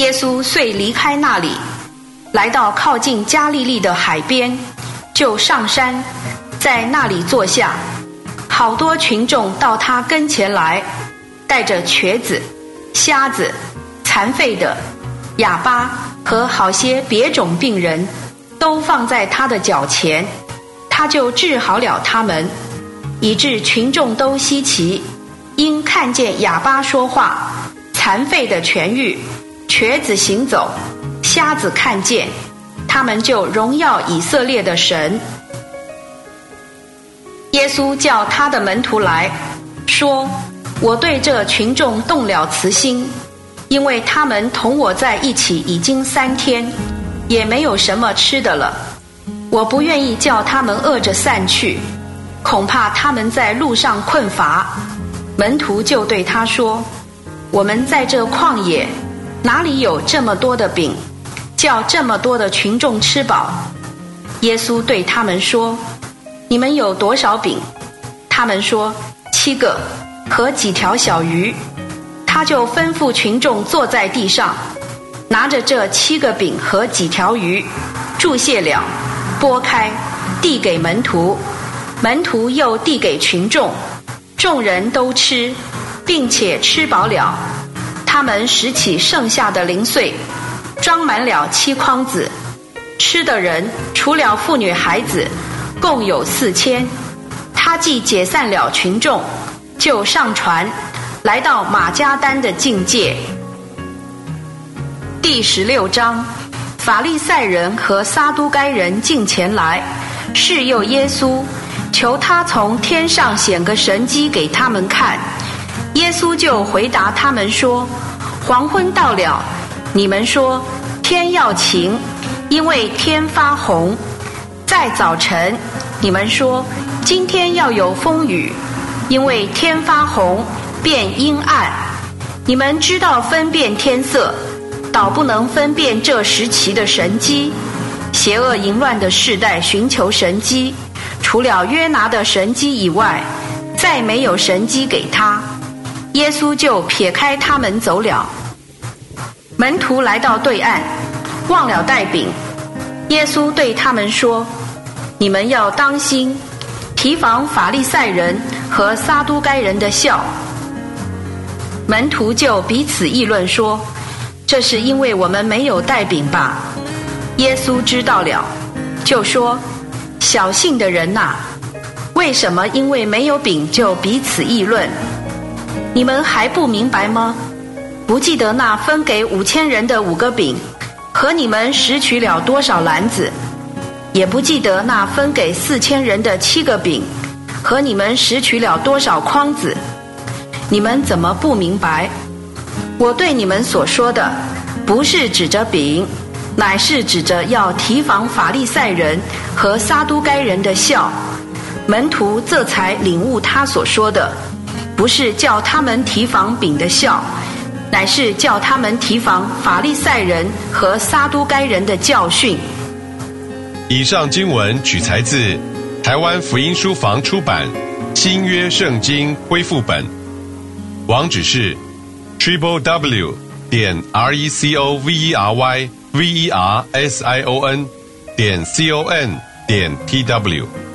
耶稣遂离开那里，来到靠近加利利的海边，就上山，在那里坐下。好多群众到他跟前来，带着瘸子、瞎子、残废的、哑巴和好些别种病人，都放在他的脚前，他就治好了他们，以致群众都稀奇，因看见哑巴说话，残废的痊愈。瘸子行走，瞎子看见，他们就荣耀以色列的神。耶稣叫他的门徒来说：“我对这群众动了慈心，因为他们同我在一起已经三天，也没有什么吃的了。我不愿意叫他们饿着散去，恐怕他们在路上困乏。”门徒就对他说：“我们在这旷野。”哪里有这么多的饼，叫这么多的群众吃饱？耶稣对他们说：“你们有多少饼？”他们说：“七个和几条小鱼。”他就吩咐群众坐在地上，拿着这七个饼和几条鱼，注谢了，拨开，递给门徒，门徒又递给群众，众人都吃，并且吃饱了。他们拾起剩下的零碎，装满了七筐子。吃的人除了妇女孩子，共有四千。他既解散了群众，就上船，来到马加丹的境界。第十六章，法利赛人和撒都该人进前来，示诱耶稣，求他从天上显个神迹给他们看。耶稣就回答他们说：“黄昏到了，你们说天要晴，因为天发红；在早晨，你们说今天要有风雨，因为天发红变阴暗。你们知道分辨天色，倒不能分辨这时期的神机。邪恶淫乱的世代寻求神机，除了约拿的神机以外，再没有神机给他。”耶稣就撇开他们走了。门徒来到对岸，忘了带饼。耶稣对他们说：“你们要当心，提防法利赛人和撒都该人的笑。”门徒就彼此议论说：“这是因为我们没有带饼吧？”耶稣知道了，就说：“小信的人呐，为什么因为没有饼就彼此议论？”你们还不明白吗？不记得那分给五千人的五个饼，和你们拾取了多少篮子？也不记得那分给四千人的七个饼，和你们拾取了多少筐子？你们怎么不明白？我对你们所说的，不是指着饼，乃是指着要提防法利赛人和撒都该人的笑。门徒这才领悟他所说的。不是叫他们提防丙的笑，乃是叫他们提防法利赛人和撒都该人的教训。以上经文取材自台湾福音书房出版《新约圣经恢复本》，网址是 triple w 点 r e c o v e r y v e r s i o n 点 c o n 点 t w。